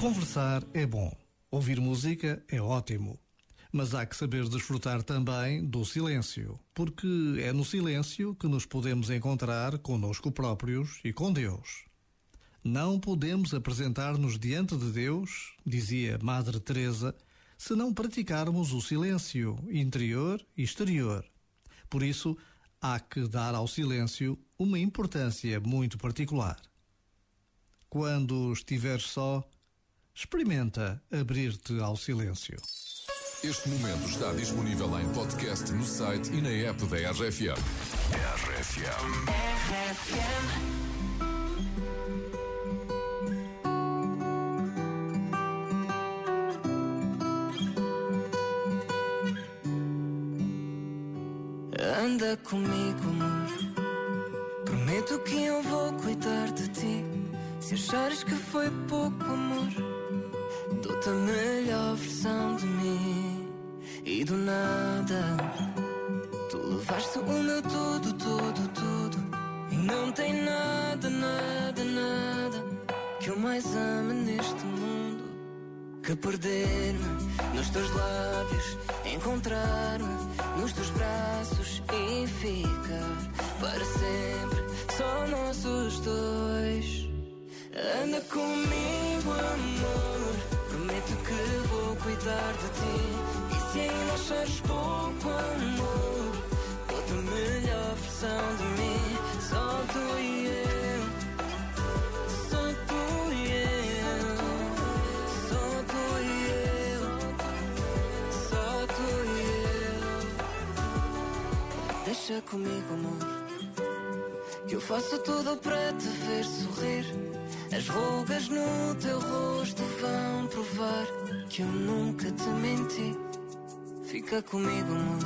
Conversar é bom. Ouvir música é ótimo. Mas há que saber desfrutar também do silêncio, porque é no silêncio que nos podemos encontrar conosco próprios e com Deus. Não podemos apresentar-nos diante de Deus, dizia Madre Teresa, se não praticarmos o silêncio interior e exterior. Por isso, há que dar ao silêncio uma importância muito particular. Quando estiveres só, experimenta abrir-te ao silêncio. Este momento está disponível em podcast no site e na app da RFM. RFM. Anda comigo, amor. Prometo que eu vou cuidar de ti. Se achares que foi pouco amor, dou-te a melhor versão de mim. E do nada, tu levaste o meu tudo, tudo, tudo. E não tem nada, nada, nada que eu mais ame neste mundo que perder-me nos teus lábios, encontrar-me nos teus braços e ficar para sempre só nós os dois. Anda comigo, amor. Prometo que vou cuidar de ti. E se ainda achares pouco amor, Deixa comigo, amor. Que eu faço tudo para te ver sorrir. As rugas no teu rosto vão provar que eu nunca te menti. Fica comigo, amor.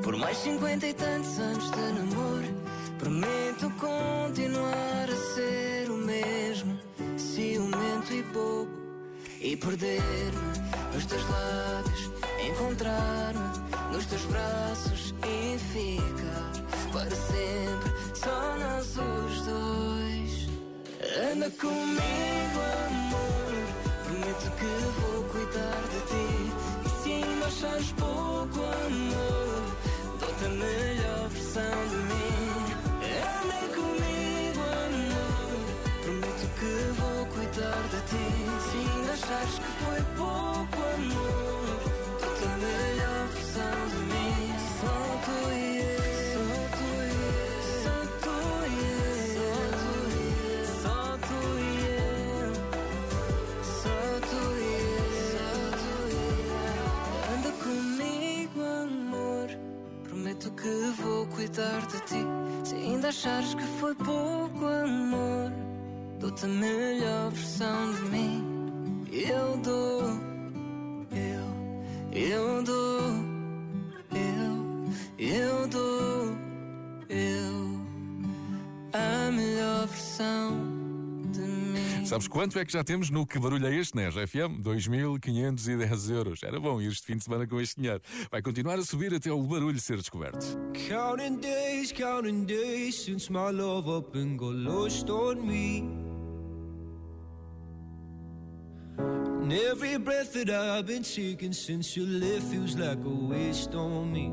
Por mais cinquenta e tantos anos de namoro, prometo continuar a ser o mesmo, ciumento e bobo. E perder-me nos teus lábios, encontrar-me nos teus braços e ficar para sempre só nós os dois. Anda comigo, amor. Prometo que vou cuidar de ti. E se ainda pouco amor, dou-te a melhor versão de mim. Anda comigo, amor. Prometo que vou cuidar de ti. Achares que foi pouco amor, dou-te a melhor versão de mim. Só tu e eu. Que vou cuidar de ti. Se ainda achares que foi pouco amor, dou-te a melhor versão versão de mim. Sabes quanto é que já temos no Que Barulho é Este, né? RFM? 2.510 euros. Era bom ir este fim de semana com este dinheiro. Vai continuar a subir até o barulho ser descoberto. Counting days, counting days since my love up and got lost on me. And every breath that I've been taking since you left feels like a waste on me.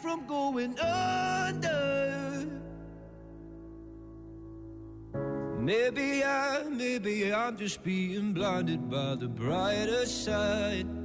from going under. Maybe I, maybe I'm just being blinded by the brighter side.